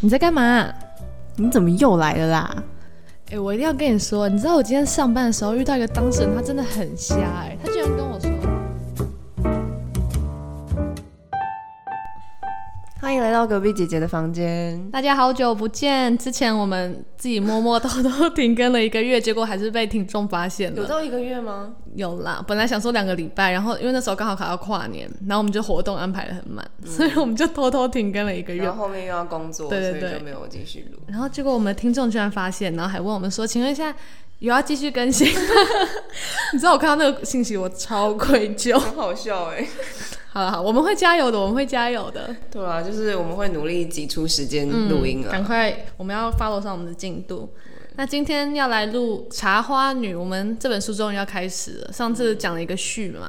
你在干嘛？你怎么又来了啦？哎、我一定要跟你说，你知道我今天上班的时候遇到一个当事人，他真的很瞎哎、他居然跟我说，来到隔壁姐姐的房间。大家好久不见。之前我们自己默默偷偷停更了一个月，结果还是被听众发现了。有到一个月吗？有啦，本来想说两个礼拜，然后因为那时候刚好卡到跨年，然后我们就活动安排的很满，所以我们就偷偷停更了一个月然。后后面又要工作，对对对所以就没有继续录。然后结果我们的听众居然发现，然后还问我们说：“请问一下，有要继续更新吗？” 你知道我看到那个信息，我超愧疚。很好笑哎、好了好，我们会加油的，我们会加油的。对啊，就是我们会努力挤出时间录音啊。赶快，我们要 follow 上我们的进度。那今天要来录《茶花女》，我们这本书终于要开始了。上次讲了一个序嘛，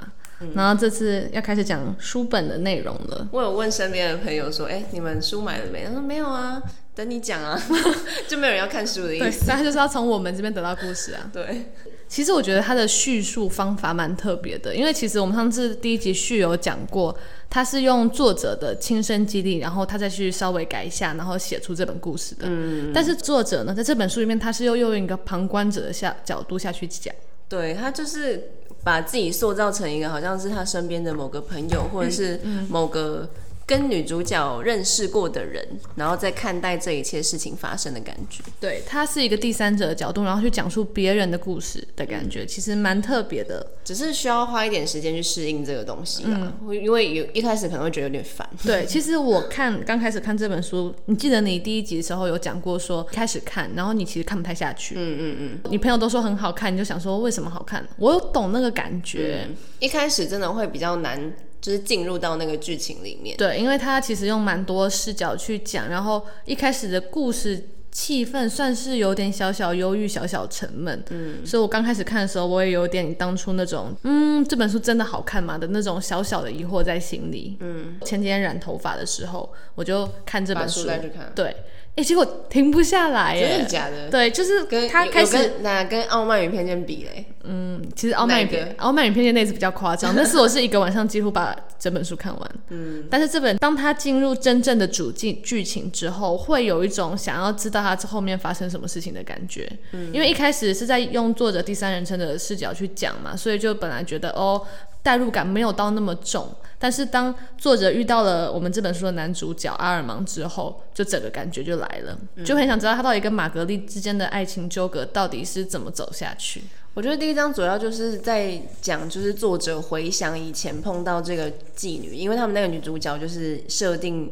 然后这次要开始讲书本的内容了。我有问身边的朋友说：“哎、你们书买了没？”他说：“没有啊，等你讲啊。” 就没有人要看书的意对，思。但他就是要从我们这边得到故事啊。对，其实我觉得他的叙述方法蛮特别的，因为其实我们上次第一集序有讲过，他是用作者的亲身经历，然后他再去稍微改一下，然后写出这本故事的。嗯，但是作者呢，在这本书里面，他是又用一个旁观者的下角度下去讲。对他就是把自己塑造成一个好像是他身边的某个朋友，或者是某个跟女主角认识过的人，然后再看待这一切事情发生的感觉。对，它是一个第三者的角度，然后去讲述别人的故事的感觉，其实蛮特别的。只是需要花一点时间去适应这个东西啦，因为有一开始可能会觉得有点烦。对，其实我看刚开始看这本书，你记得你第一集的时候有讲过说，开始看，然后你其实看不太下去。嗯嗯嗯，你朋友都说很好看，你就想说为什么好看？我有懂那个感觉。一开始真的会比较难，就是进入到那个剧情里面。对，因为他其实用蛮多视角去讲，然后一开始的故事气氛算是有点小小忧郁、小小沉闷。嗯，所以我刚开始看的时候，我也有点当初那种，嗯，这本书真的好看吗的那种小小的疑惑在心里。嗯，前几天染头发的时候，我就看这本书，对，哎，结果停不下来真的。假的？对，就是跟他开始那跟《傲慢与偏见》比嘞，嗯其实《傲慢与傲慢与偏见》那次比较夸张，但是我是一个晚上几乎把整本书看完。嗯，但是这本当他进入真正的主剧剧情之后，会有一种想要知道他后面发生什么事情的感觉。嗯，因为一开始是在用作者第三人称的视角去讲嘛，所以就本来觉得哦。代入感没有到那么重，但是当作者遇到了我们这本书的男主角阿尔芒之后，就整个感觉就来了，就很想知道他到底跟玛格丽之间的爱情纠葛到底是怎么走下去。我觉得第一章主要就是在讲，就是作者回想以前碰到这个妓女，因为他们那个女主角就是设定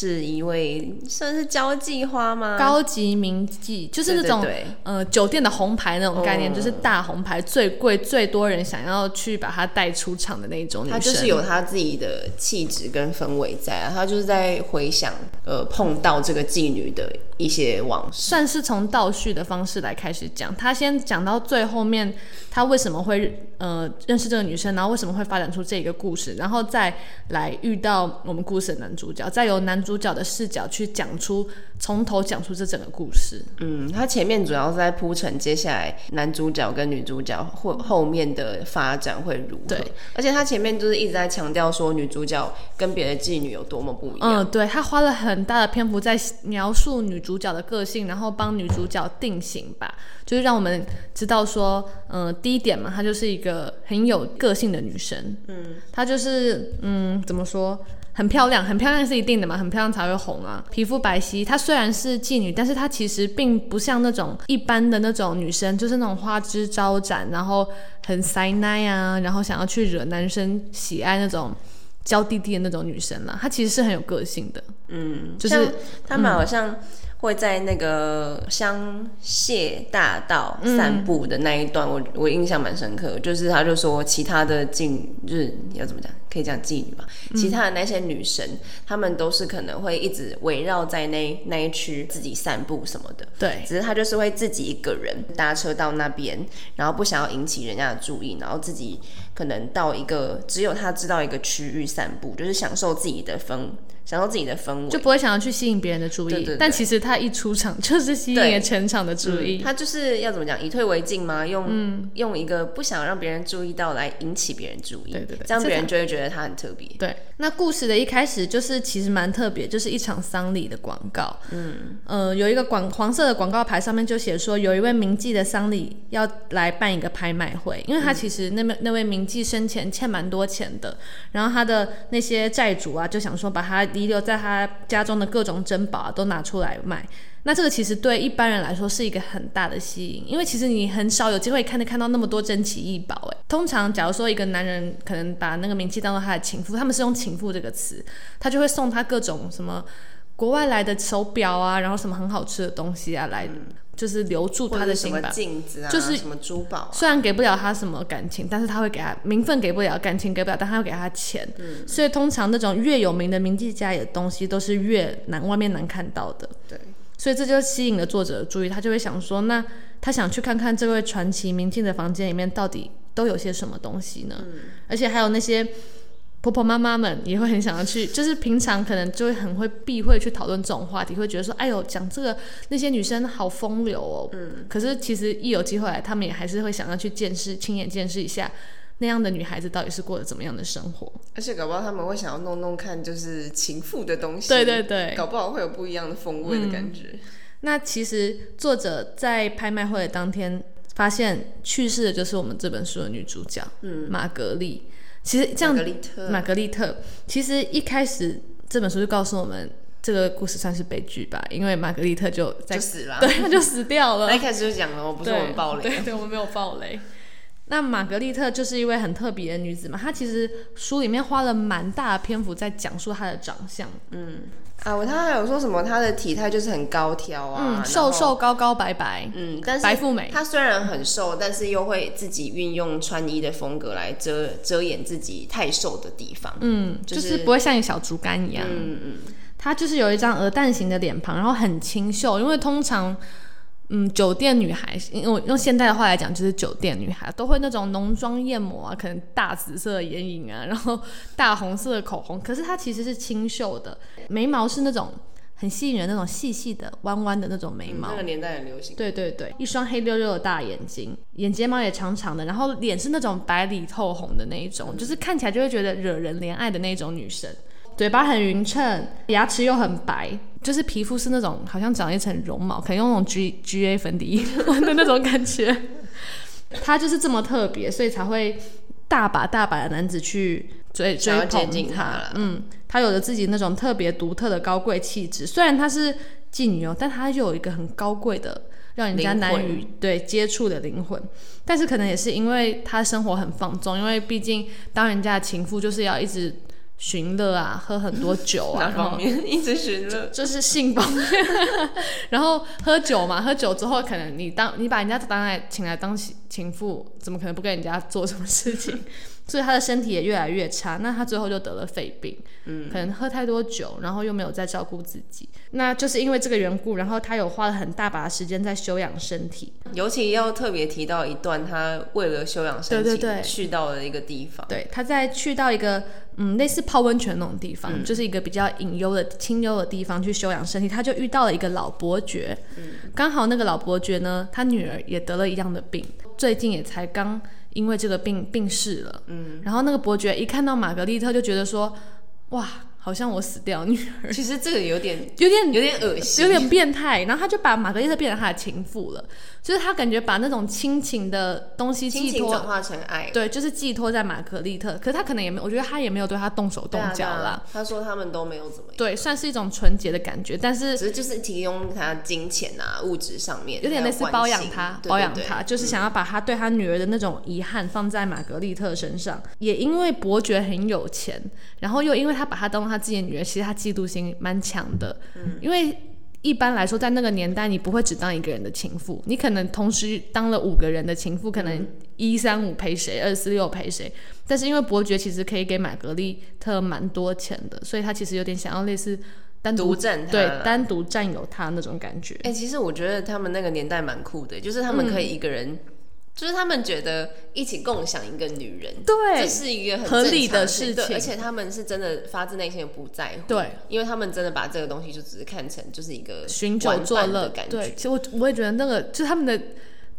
是一位算是交际花吗？高级名妓，就是那种呃酒店的红牌那种概念，嗯就是大红牌最贵、最多人想要去把它带出场的那种女生。她就是有她自己的气质跟氛围在啊，她就是在回想呃碰到这个妓女的一些往事。算是从倒叙的方式来开始讲，他先讲到最后面，他为什么会呃认识这个女生，然后为什么会发展出这个故事，然后再来遇到我们故事的男主角，再由男主角的视角去讲出从头讲出这整个故事。嗯，他前面主要是在铺陈接下来男主角跟女主角或后面的发展会如何。对，而且他前面就是一直在强调说女主角跟别的妓女有多么不一样。嗯，对他花了很大的篇幅在描述女主角的个性，然后帮女主角定型吧，就是让我们知道说，嗯、第一点嘛，她就是一个很有个性的女生，嗯，她就是，嗯，怎么说？很漂亮，很漂亮是一定的嘛，很漂亮才会红啊。皮肤白皙，她虽然是妓女，但是她其实并不像那种一般的那种女生，就是那种花枝招展，然后很塞奶啊，然后想要去惹男生喜爱那种娇滴滴的那种女生啦。她其实是很有个性的，嗯，就是像他们好像会在那个香榭大道散步的那一段，我我印象蛮深刻，就是他就说其他的妓女，就是要怎么讲，可以讲妓女吧，其他的那些女神，她们都是可能会一直围绕在那那一区自己散步什么的。对，只是她就是会自己一个人搭车到那边，然后不想要引起人家的注意，然后自己可能到一个只有她知道一个区域散步，就是享受自己的氛，享受自己的氛围。就不会想要去吸引别人的注意。对对对但其实他一出场就是吸引了全场的注意。他就是要怎么讲，以退为进吗？用用一个不想让别人注意到来引起别人注意，对对对这样别人就会觉得他很特别。对，那故事的一开始就是其实蛮特别，就是一场丧礼的广告。嗯，呃，有一个广黄色的广告牌上面就写说，有一位名妓的丧礼要来办一个拍卖会，因为他其实那位那位名妓生前欠蛮多钱的，然后他的那些债主啊就想说把他遗留在他家中的各种珍宝啊都拿出来卖。那这个其实对一般人来说是一个很大的吸引，因为其实你很少有机会看得看到那么多珍奇异宝。哎，通常假如说一个男人可能把那个名气当做他的情妇，他们是用情妇这个词，他就会送他各种什么国外来的手表啊，然后什么很好吃的东西啊，来就是留住他的心吧。镜子啊，就是什么珠宝、啊，虽然给不了他什么感情，但是他会给他名分，给不了感情，给不了，但他会给他钱。所以通常那种越有名的名妓家里的东西，都是越难外面难看到的。对。所以这就吸引了作者的注意，他就会想说，那他想去看看这位传奇明镜的房间里面到底都有些什么东西呢？而且还有那些婆婆妈妈们也会很想要去，就是平常可能就会很会避讳去讨论这种话题，会觉得说，哎呦，讲这个那些女生好风流哦。嗯。可是其实一有机会来，他们也还是会想要去见识、亲眼见识一下那样的女孩子到底是过着怎么样的生活。而且搞不好他们会想要弄弄看，就是情妇的东西。对对对。搞不好会有不一样的风味的感觉。那其实作者在拍卖会的当天发现去世的就是我们这本书的女主角，嗯，玛格丽。其实这样，玛格丽特，玛格丽特。其实一开始这本书就告诉我们，这个故事算是悲剧吧，因为玛格丽特就在就死了，对，他就死掉了。那一开始就讲了，我不是我们暴雷，对，对，我们没有暴雷。那玛格丽特就是一位很特别的女子嘛，她其实书里面花了蛮大的篇幅在讲述她的长相，嗯。啊，我他还有说什么？他的体态就是很高挑啊，嗯瘦瘦高高白白，嗯，但是白富美。他虽然很瘦，但是又会自己运用穿衣的风格来遮遮掩自己太瘦的地方，嗯，就是不会像一小竹竿一样，嗯嗯。他就是有一张鹅蛋型的脸庞，然后很清秀，因为通常。嗯，酒店女孩，用用现代的话来讲，就是酒店女孩都会那种浓妆艳抹啊，可能大紫色的眼影啊，然后大红色的口红。可是她其实是清秀的，眉毛是那种很吸引人那种细细的、弯弯的那种眉毛。那个年代很流行。对对对，一双黑溜溜的大眼睛，眼睫毛也长长的，然后脸是那种白里透红的那一种，就是看起来就会觉得惹人怜爱的那种女生。嘴巴很匀称，牙齿又很白，就是皮肤是那种好像长一层绒毛，可能用那种 G G A 粉底 的那种感觉。他就是这么特别，所以才会大把大把的男子去追追捧他。嗯，他有着自己那种特别独特的高贵气质。虽然他是妓女哦，但他就有一个很高贵的，让人家难以对接触的灵魂。但是可能也是因为他生活很放纵，因为毕竟当人家的情妇就是要一直。寻乐啊，喝很多酒啊，然后一直寻乐，就是性方面，然后喝酒嘛，喝酒之后可能你当你把人家当来请来当情情妇，怎么可能不跟人家做什么事情？所以他的身体也越来越差，那他最后就得了肺病，嗯，可能喝太多酒，然后又没有在照顾自己，那就是因为这个缘故，然后他有花了很大把的时间在休养身体，尤其要特别提到一段，他为了休养身体，对对对，去到了一个地方，对，他在去到一个嗯类似泡温泉那种地方，就是一个比较隐幽的清幽的地方去休养身体，他就遇到了一个老伯爵，嗯，刚好那个老伯爵呢，他女儿也得了一样的病，最近也才刚。因为这个病病逝了，嗯，然后那个伯爵一看到玛格丽特就觉得说，哇，好像我死掉女儿。其实这个有点有点有点恶心，有点变态。然后他就把玛格丽特变成他的情妇了。就是他感觉把那种亲情的东西寄托转化成爱，对，就是寄托在玛格丽特。可是他可能也没有，我觉得他也没有对他动手动脚啦。他说他们都没有怎么样，对，算是一种纯洁的感觉。但是只是就是提供他金钱啊，物质上面有点类似包养他，包养他，就是想要把他对他女儿的那种遗憾放在玛格丽特身上。也因为伯爵很有钱，然后又因为他把他当做他自己的女儿，其实他嫉妒心蛮强的。嗯，因为。一般来说，在那个年代，你不会只当一个人的情妇，你可能同时当了五个人的情妇，可能一三五陪谁，二四六陪谁。但是因为伯爵其实可以给玛格丽特蛮多钱的，所以他其实有点想要类似单独占对单独占有他那种感觉。哎，其实我觉得他们那个年代蛮酷的，就是他们可以一个人。就是他们觉得一起共享一个女人，对这是一个很合理的事情。而且他们是真的发自内心的不在乎，对，因为他们真的把这个东西就只是看成就是一个寻酒玩作乐感对，觉，其实我我也觉得那个就是他们的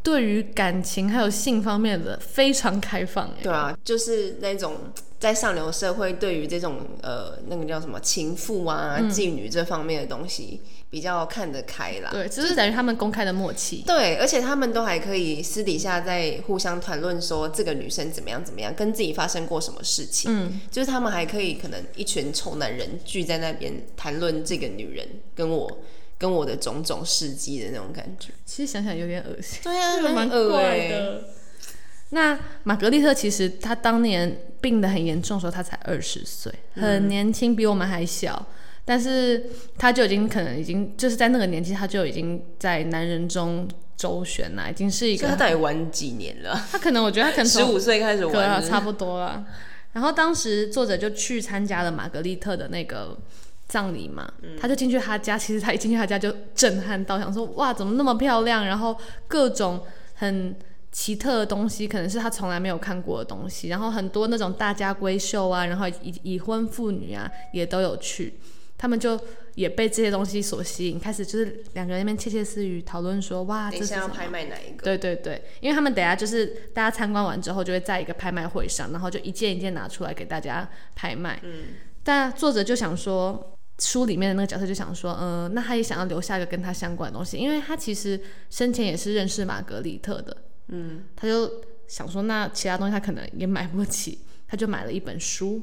对于感情还有性方面的非常开放哎。对啊，就是那种在上流社会对于这种呃那个叫什么情妇啊、嗯妓女这方面的东西比较看得开啦。对，这是等于他们公开的默契。对，而且他们都还可以私底下在互相谈论说这个女生怎么样怎么样，跟自己发生过什么事情。嗯，就是他们还可以可能一群臭男人聚在那边谈论这个女人跟我跟我的种种事迹的那种感觉。其实想想有点恶心。对啊蛮恶的。那玛格丽特其实她当年病得很严重的时候，她才二十岁，很年轻，比我们还小。但是她就已经可能已经就是在那个年纪，她就已经在男人中周旋了，已经是一个所以他到底玩几年了？她可能我觉得她可能十五岁开始玩，差不多了。然后当时作者就去参加了玛格丽特的那个葬礼嘛，他就进去他家，其实他一进去他家就震撼到，想说哇，怎么那么漂亮？然后各种很奇特的东西，可能是他从来没有看过的东西。然后很多那种大家闺秀啊，然后已已婚妇女啊，也都有去。他们就也被这些东西所吸引，开始就是两个人那边窃窃私语讨论说，哇，等这是要拍卖哪一个？对对对，因为他们等下就是大家参观完之后，就会在一个拍卖会上，然后就一件一件拿出来给大家拍卖。嗯，但作者就想说，书里面的那个角色就想说，嗯、那他也想要留下一个跟他相关的东西，因为他其实生前也是认识玛格丽特的。嗯，他就想说，那其他东西他可能也买不起，他就买了一本书，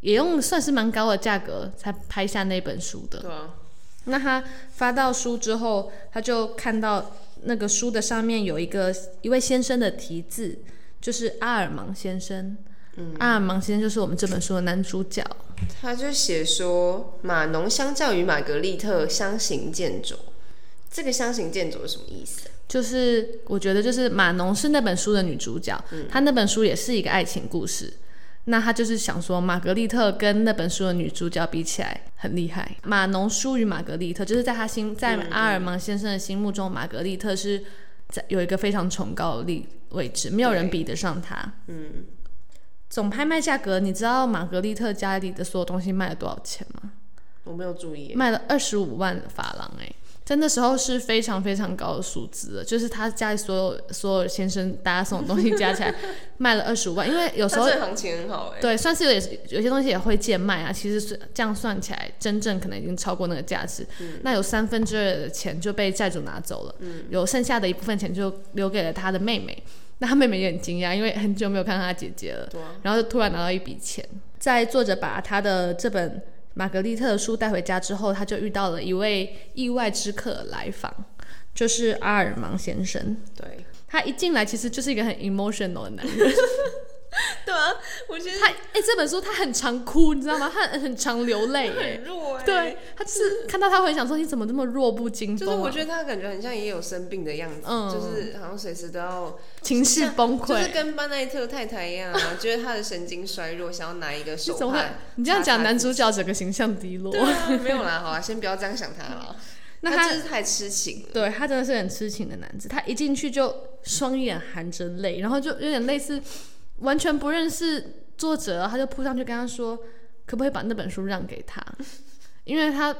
也用算是蛮高的价格才拍下那本书的。对啊，那他发到书之后，他就看到那个书的上面有一个一位先生的题字，就是阿尔芒先生。嗯，阿尔芒先生就是我们这本书的男主角。他就写说马农相较于玛格丽特相形见绌，这个相形见绌是什么意思啊？就是我觉得就是马农是那本书的女主角，她那本书也是一个爱情故事。那他就是想说，玛格丽特跟那本书的女主角比起来很厉害。马农输于玛格丽特，就是在他心，在阿尔芒先生的心目中，玛格丽特是在有一个非常崇高的立位置，没有人比得上她。嗯，总拍卖价格，你知道玛格丽特家里的所有东西卖了多少钱吗？我没有注意。卖了二十五万法郎、哎，在那时候是非常非常高的数字了，就是他家里所有所有先生大家送的东西加起来卖了二十五万，因为有时候行情很好哎。对，算是有点有些东西也会贱卖啊。其实是这样算起来，真正可能已经超过那个价值。那有三分之二的钱就被债主拿走了，有剩下的一部分钱就留给了他的妹妹。那他妹妹也很惊讶，因为很久没有看到他姐姐了，啊然后就突然拿到一笔钱。在作者把他的这本玛格丽特的书带回家之后，他就遇到了一位意外之客来访，就是阿尔芒先生。对，他一进来其实就是一个很 emotional 的男人。对啊，我觉得他哎、这本书他很常哭，你知道吗？他很很常流泪哎很。弱哎。对，他就是看到他会想说你怎么这么弱不禁风、啊？就是我觉得他感觉很像也有生病的样子，嗯就是好像随时都要情绪崩溃。就是跟班奈特太太一样啊，觉得他的神经衰弱，想要拿一个你怎么会手帕。？你这样讲，男主角整个形象低落。对啊，没有啦，好啊，先不要这样想他了。那他他真是太痴情了。对他真的是很痴情的男子，他一进去就双眼含着泪，然后就有点类似完全不认识作者，他就扑上去跟他说，可不可以把那本书让给他？因为他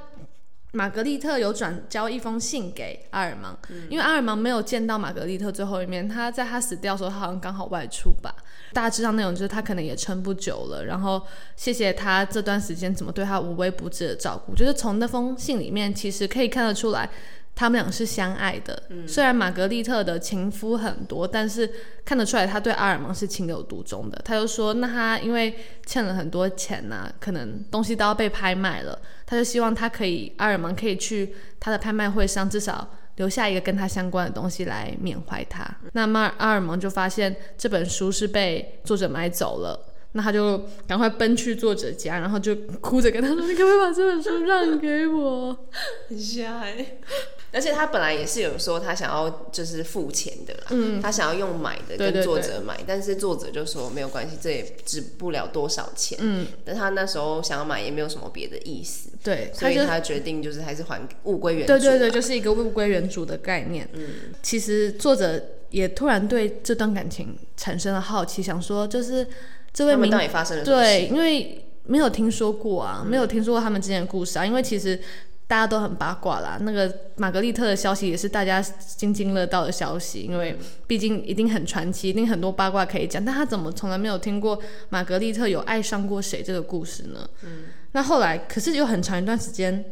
玛格丽特有转交一封信给阿尔芒，因为阿尔芒没有见到玛格丽特最后一面，他在他死掉的时候，他好像刚好外出吧。大致上内容就是他可能也撑不久了，然后谢谢他这段时间怎么对他无微不至的照顾，就是从那封信里面其实可以看得出来。他们俩是相爱的，虽然玛格丽特的情夫很多，但是看得出来他对阿尔芒是情有独钟的。他就说，那他因为欠了很多钱呐、可能东西都要被拍卖了，他就希望他可以阿尔芒可以去他的拍卖会上，至少留下一个跟他相关的东西来缅怀他。那么阿尔芒就发现这本书是被作者买走了。那他就赶快奔去作者家，然后就哭着跟他说：“你可不可以把这本书让给我？” 很瞎哎。而且他本来也是有说他想要就是付钱的啦，嗯他想要用买的跟作者买，但是作者就说没有关系，这也值不了多少钱。嗯，但他那时候想要买也没有什么别的意思，对，所以他决定就是还是还物归原主。对对对，，就是一个物归原主的概念。嗯，其实作者也突然对这段感情产生了好奇，想说就是这位民他们到底发生了对，因为没有听说过啊，没有听说过他们之间的故事啊。因为其实大家都很八卦啦，那个玛格丽特的消息也是大家津津乐道的消息，因为毕竟一定很传奇，一定很多八卦可以讲。但他怎么从来没有听过玛格丽特有爱上过谁这个故事呢？嗯，那后来可是有很长一段时间。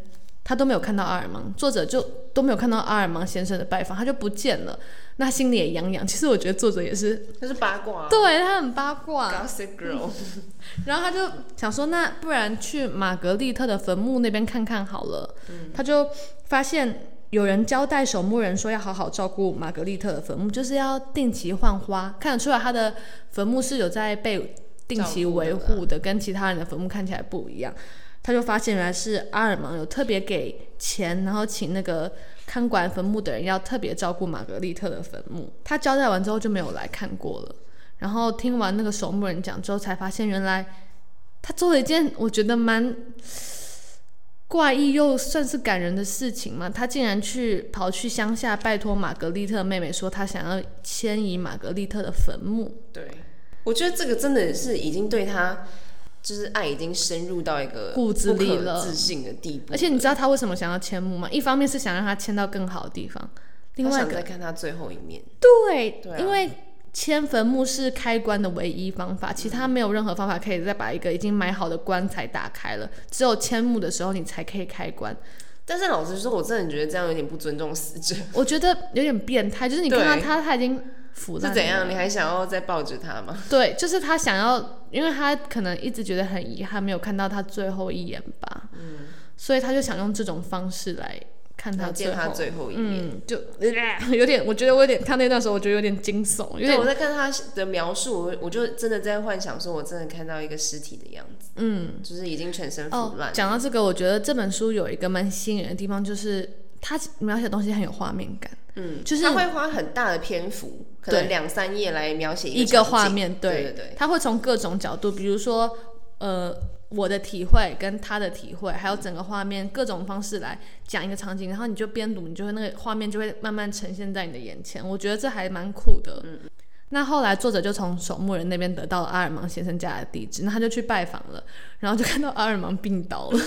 他都没有看到阿尔芒，作者就都没有看到阿尔芒先生的拜访，他就不见了。那心里也痒痒。其实我觉得作者也是，他是八卦、啊。对他很八卦。Gossip Girl，然后他就想说，那不然去玛格丽特的坟墓那边看看好了。他就发现有人交代守墓人说要好好照顾玛格丽特的坟墓，就是要定期换花，看得出来他的坟墓是有在被定期维护的，跟其他人的坟墓看起来不一样。他就发现原来是阿尔芒有特别给钱，然后请那个看管坟墓的人要特别照顾玛格丽特的坟墓。他交代完之后就没有来看过了。然后听完那个守墓人讲之后，才发现原来他做了一件我觉得蛮怪异又算是感人的事情嘛。他竟然去跑去乡下拜托玛格丽特妹妹说，他想要迁移玛格丽特的坟墓。对，我觉得这个真的是已经对他，就是爱已经深入到一个骨子里了自信的地步。而且你知道他为什么想要迁墓吗？一方面是想让他迁到更好的地方，另外一个再看他最后一面。对，对啊因为迁坟墓是开棺的唯一方法，其他没有任何方法可以再把一个已经埋好的棺材打开了，只有迁墓的时候你才可以开棺。但是老实说，我真的觉得这样有点不尊重死者。我觉得有点变态，就是你看到他，他已经腐烂是怎样？你还想要再抱着他吗？对，就是他想要，因为他可能一直觉得很遗憾，没有看到他最后一眼吧，嗯，所以他就想用这种方式来看他来见他最后。一面。嗯，就、有点，我觉得我有点看那段时候，我觉得有点惊悚，因为，我在看他的描述，我我就真的在幻想说，我真的看到一个尸体的样子，嗯，就是已经全身腐哦烂。。讲到这个，我觉得这本书有一个蛮吸引人的地方，就是他描写东西很有画面感，嗯，就是他会花很大的篇幅，可能两三页来描写一个画面，对对对，他会从各种角度，比如说，呃，我的体会跟他的体会，还有整个画面各种方式来讲一个场景，然后你就边读，你就会那个画面就会慢慢呈现在你的眼前。我觉得这还蛮酷的。嗯。那后来作者就从守墓人那边得到了阿尔芒先生家的地址，那他就去拜访了，然后就看到阿尔芒病倒了。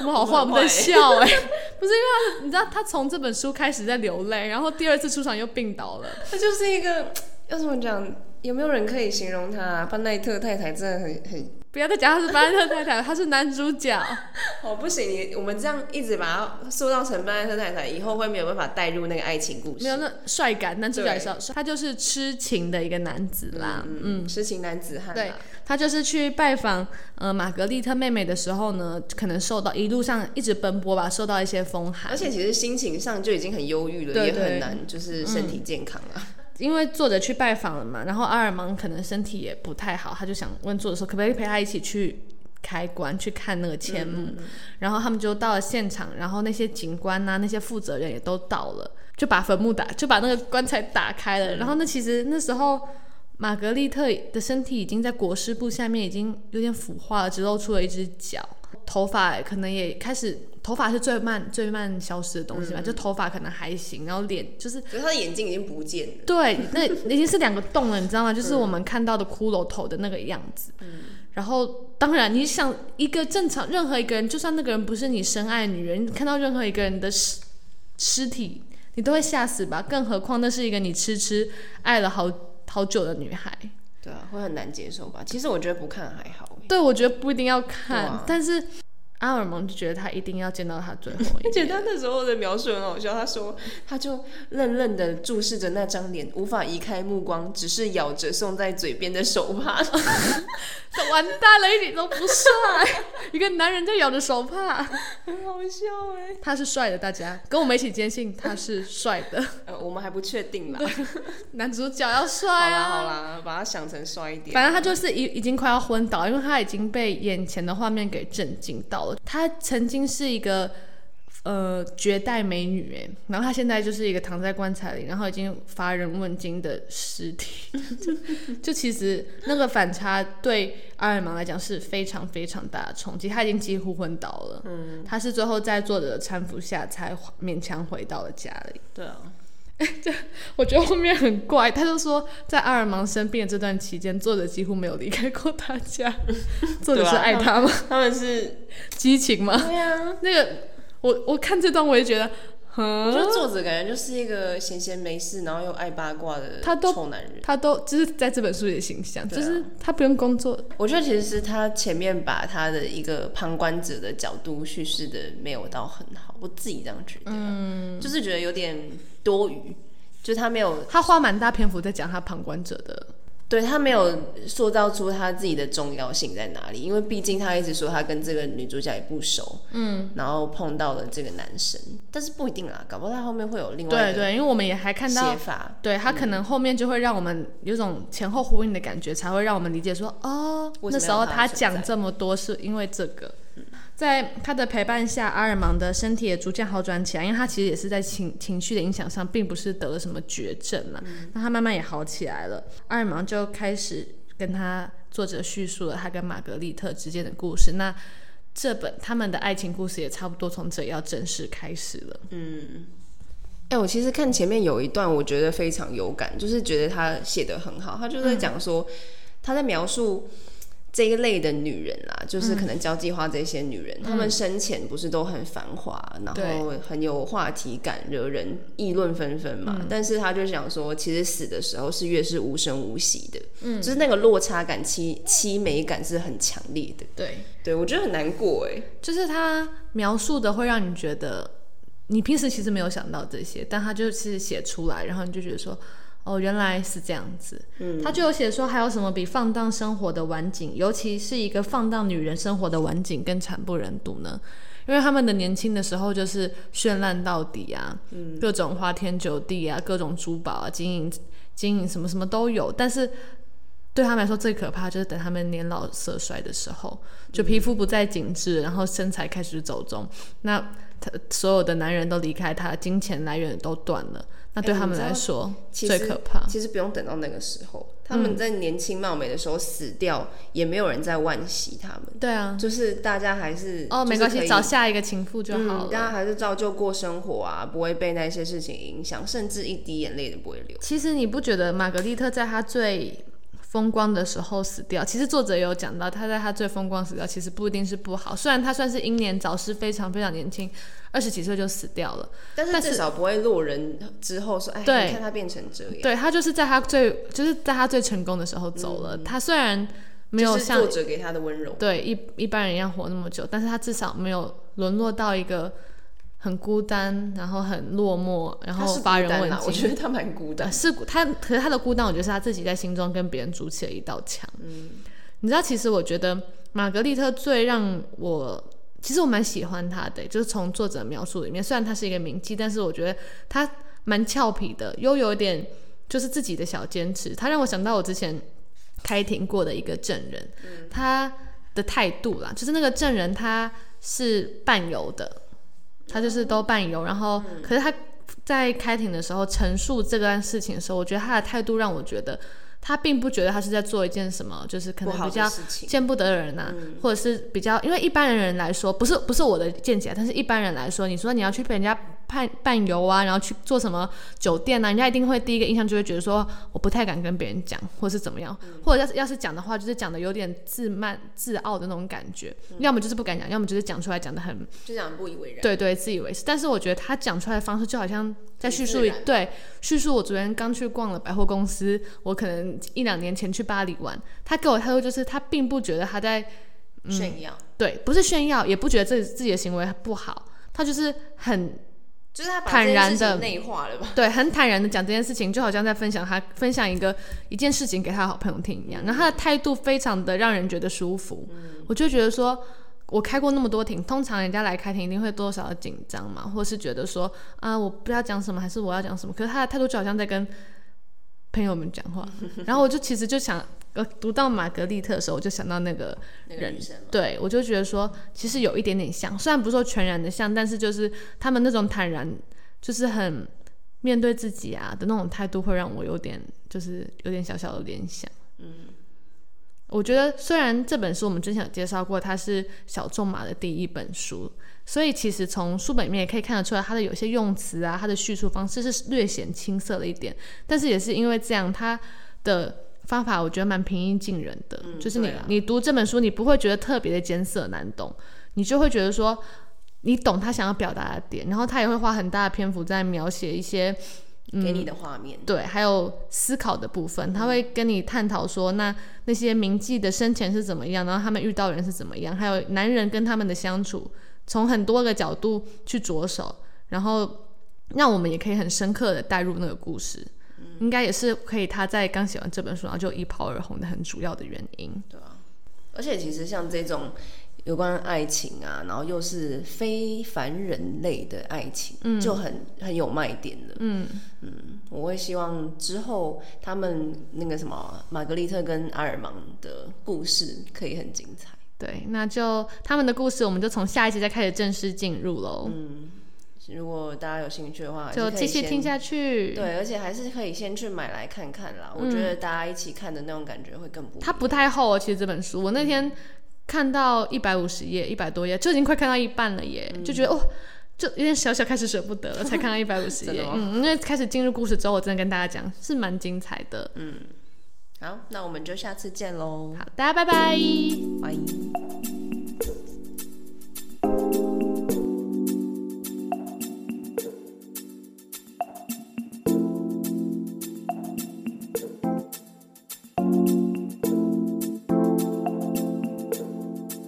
我们好话，我们在 笑哎、不是因为他，你知道他从这本书开始在流泪，然后第二次出场又病倒了。他就是一个要怎么讲？有没有人可以形容他、啊？班奈特太太真的很很不要再讲他是班奈特太太，他是男主角。哦，不行，你我们这样一直把他塑造成班奈特太太，以后会没有办法带入那个爱情故事。没有那帅感，男主角也是要他就是痴情的一个男子啦。嗯，嗯，痴情男子汉对。他就是去拜访呃玛格丽特妹妹的时候呢，可能受到一路上一直奔波吧，受到一些风寒而。且其实心情上就已经很忧郁了，也很难就是身体健康啊。因为作者去拜访了嘛，然后阿尔芒可能身体也不太好，他就想问作者说，可不可以陪他一起去开棺去看那个迁墓？然后他们就到了现场，然后那些警官啊，那些负责人也都到了，就把坟墓打，就把那个棺材打开了。然后那其实那时候玛格丽特的身体已经在裹尸布下面已经有点腐化了，只露出了一只脚，头发可能也开始，头发是最慢最慢消失的东西嘛，就头发可能还行，然后脸就是可是他的眼睛已经不见了。对，那已经是两个洞了，你知道吗？就是我们看到的骷髅头的那个样子。嗯然后，当然，你想一个正常任何一个人，就算那个人不是你深爱的女人，你看到任何一个人的尸尸体，你都会吓死吧？更何况那是一个你痴痴爱了好好久的女孩。对啊，会很难接受吧？其实我觉得不看还好欸。对，我觉得不一定要看，啊。但是阿尔蒙就觉得他一定要见到他最后一而且面。他那时候的描述很好笑，他说他就愣愣的注视着那张脸，无法移开目光，只是咬着送在嘴边的手帕。这完蛋了，一点都不帅。一个男人在咬着手帕，很好笑哎。他是帅的，大家跟我们一起坚信他是帅的。呃，我们还不确定啦。男主角要帅好啦啊！好啦，把他想成帅一点。反正他就是已已经快要昏倒，因为他已经被眼前的画面给震惊到了。他曾经是一个呃绝代美女哎，然后她现在就是一个躺在棺材里，然后已经乏人问津的尸体。就 就其实那个反差对阿尔芒来讲是非常非常大的冲击，她已经几乎昏倒了。嗯，他是最后在作者的搀扶下才勉强回到了家里。对啊，我觉得后面很怪，他就说在阿尔芒生病的这段期间，作者几乎没有离开过他家。作者是爱他吗？他们是激情吗？对呀、那个我我看这段我也觉得，嗯，我觉得作者感觉就是一个闲闲没事，然后又爱八卦的他都臭男人。他都就是在这本书里的形象，对啊就是他不用工作，我觉得其实是他前面把他的一个旁观者的角度叙事的没有到很好，我自己这样觉得，嗯，就是觉得有点多余，就他没有他花蛮大篇幅在讲他旁观者的，对他没有塑造出他自己的重要性在哪里，因为毕竟他一直说他跟这个女主角也不熟，嗯，然后碰到了这个男生，但是不一定啦，搞不好他后面会有另外的对对，因为我们也还看到写法，对他可能后面就会让我们有种前后呼应的感觉，才会让我们理解说，哦，那时候他讲这么多是因为这个。在他的陪伴下，阿尔芒的身体也逐渐好转起来，因为他其实也是在情情绪的影响上，并不是得了什么绝症嘛。那他慢慢也好起来了，阿尔芒就开始跟他作者叙述了他跟玛格丽特之间的故事。那这本他们的爱情故事也差不多从这里要正式开始了。嗯哎、我其实看前面有一段，我觉得非常有感，就是觉得他写的很好。他就在讲说，他在描述这一类的女人啦，就是可能交际花这些女人，她、们生前不是都很繁华，然后很有话题感，惹人议论纷纷嘛。但是她就想说，其实死的时候是越是无声无息的，嗯，就是那个落差感、凄凄美感是很强烈的。对，对我觉得很难过哎，就是她描述的会让你觉得，你平时其实没有想到这些，但她就是写出来，然后你就觉得说，哦，原来是这样子。嗯，他就有写说，还有什么比放荡生活的晚景，尤其是一个放荡女人生活的晚景更惨不忍睹呢？因为他们的年轻的时候就是绚烂到底啊，各种花天酒地啊，各种珠宝啊，经营经营什么什么都有，但是对他们来说最可怕就是等他们年老色衰的时候，就皮肤不再紧致，然后身材开始走中，那他所有的男人都离开他，金钱来源都断了，那对他们来说、其实最可怕。其实不用等到那个时候，他们在年轻貌美的时候死掉，也没有人在惋惜他们。对啊，就是大家还是哦，没关系，找下一个情妇就好。大家还是照旧过生活啊，不会被那些事情影响，甚至一滴眼泪都不会流。其实你不觉得玛格丽特在她最风光的时候死掉？其实作者也有讲到，他在他最风光死掉，其实不一定是不好。虽然他算是英年早逝，非常非常年轻，二十几岁就死掉了。但是至少不会落人之后说，哎，对你看他变成这样，对他就是在他最就是在他最成功的时候走了。他虽然没有像作者给他的温柔。对一一般人一样活那么久，但是他至少没有沦落到一个很孤单，然后很落寞，然他是孤后乏人，问津。我觉得他蛮孤单呃。是他，可是他的孤单，我觉得是他自己在心中跟别人筑起了一道墙。嗯，你知道，其实我觉得玛格丽特最让我，其实我蛮喜欢她的，就是从作者描述里面，虽然他是一个名妓，但是我觉得他蛮俏皮的，又有点就是自己的小坚持。他让我想到我之前开庭过的一个证人，他的态度啦，就是那个证人他是伴游的，他就是都伴游，然后可是他在开庭的时候陈述这段事情的时候，我觉得他的态度让我觉得他并不觉得他是在做一件什么，就是可能比较见不得人呐、或者是比较，因为一般人来说，不是不是我的见解，但是一般人来说，你说你要去被人家伴伴游啊，然后去做什么酒店啊，人家一定会第一个印象就会觉得说，我不太敢跟别人讲，或是怎么样，或者要是要是讲的话，就是讲的有点自慢自傲的那种感觉，要么就是不敢讲，要么就是讲出来讲的很就讲不以为然。对对，自以为是。但是我觉得他讲出来的方式就好像在叙述对叙述我昨天刚去逛了百货公司，我可能一两年前去巴黎玩，他给我态度就是他并不觉得他在炫耀，对，不是炫耀，也不觉得自己自己的行为不好，他就是很就是他坦然这件事情地内化了吧？对，很坦然的讲这件事情，就好像在分享他分享一个一件事情给他的好朋友听一样。然后他的态度非常的让人觉得舒服，我就觉得说，我开过那么多庭，通常人家来开庭一定会多少紧张嘛，或是觉得说啊，我不知道讲什么，还是我要讲什么。可是他的态度就好像在跟朋友们讲话。然后我就其实就想，呃，读到玛格丽特的时候，我就想到那个那个人对，我就觉得说，其实有一点点像，虽然不是说全然的像，但是就是他们那种坦然，就是很面对自己啊的那种态度，会让我有点就是有点小小的联想。嗯我觉得虽然这本书我们之前有介绍过，它是小仲马的第一本书，所以其实从书本里面也可以看得出来，它的有些用词啊，它的叙述方式是略显青涩了一点。但是也是因为这样，它的方法我觉得蛮平易近人的，就是你、啊你读这本书，你不会觉得特别的艰涩难懂，你就会觉得说你懂他想要表达的点，然后他也会花很大的篇幅在描写一些给你的画面。对，还有思考的部分，他会跟你探讨说，那那些名妓的生前是怎么样，然后他们遇到人是怎么样，还有男人跟他们的相处，从很多个角度去着手，然后让我们也可以很深刻的带入那个故事，应该也是可以他在刚写完这本书，然后就一炮而红的很主要的原因。对啊，而且其实像这种有关爱情啊，然后又是非凡人类的爱情，嗯就很很有卖点的。嗯嗯，我会希望之后他们那个什么玛格丽特跟阿尔芒的故事可以很精彩。对，那就他们的故事，我们就从下一集再开始正式进入喽，嗯如果大家有兴趣的话，就继续听下去。对，而且还是可以先去买来看看啦。我觉得大家一起看的那种感觉会更不。它不太厚哦，其实这本书我那天看到一百五十页，一百多页，就已经快看到一半了耶，就觉得哦，就有点小小开始舍不得了，才看到一百五十页 嗯，因为开始进入故事之后，我真的跟大家讲是蛮精彩的。好，那我们就下次见喽，好，大家拜拜。拜。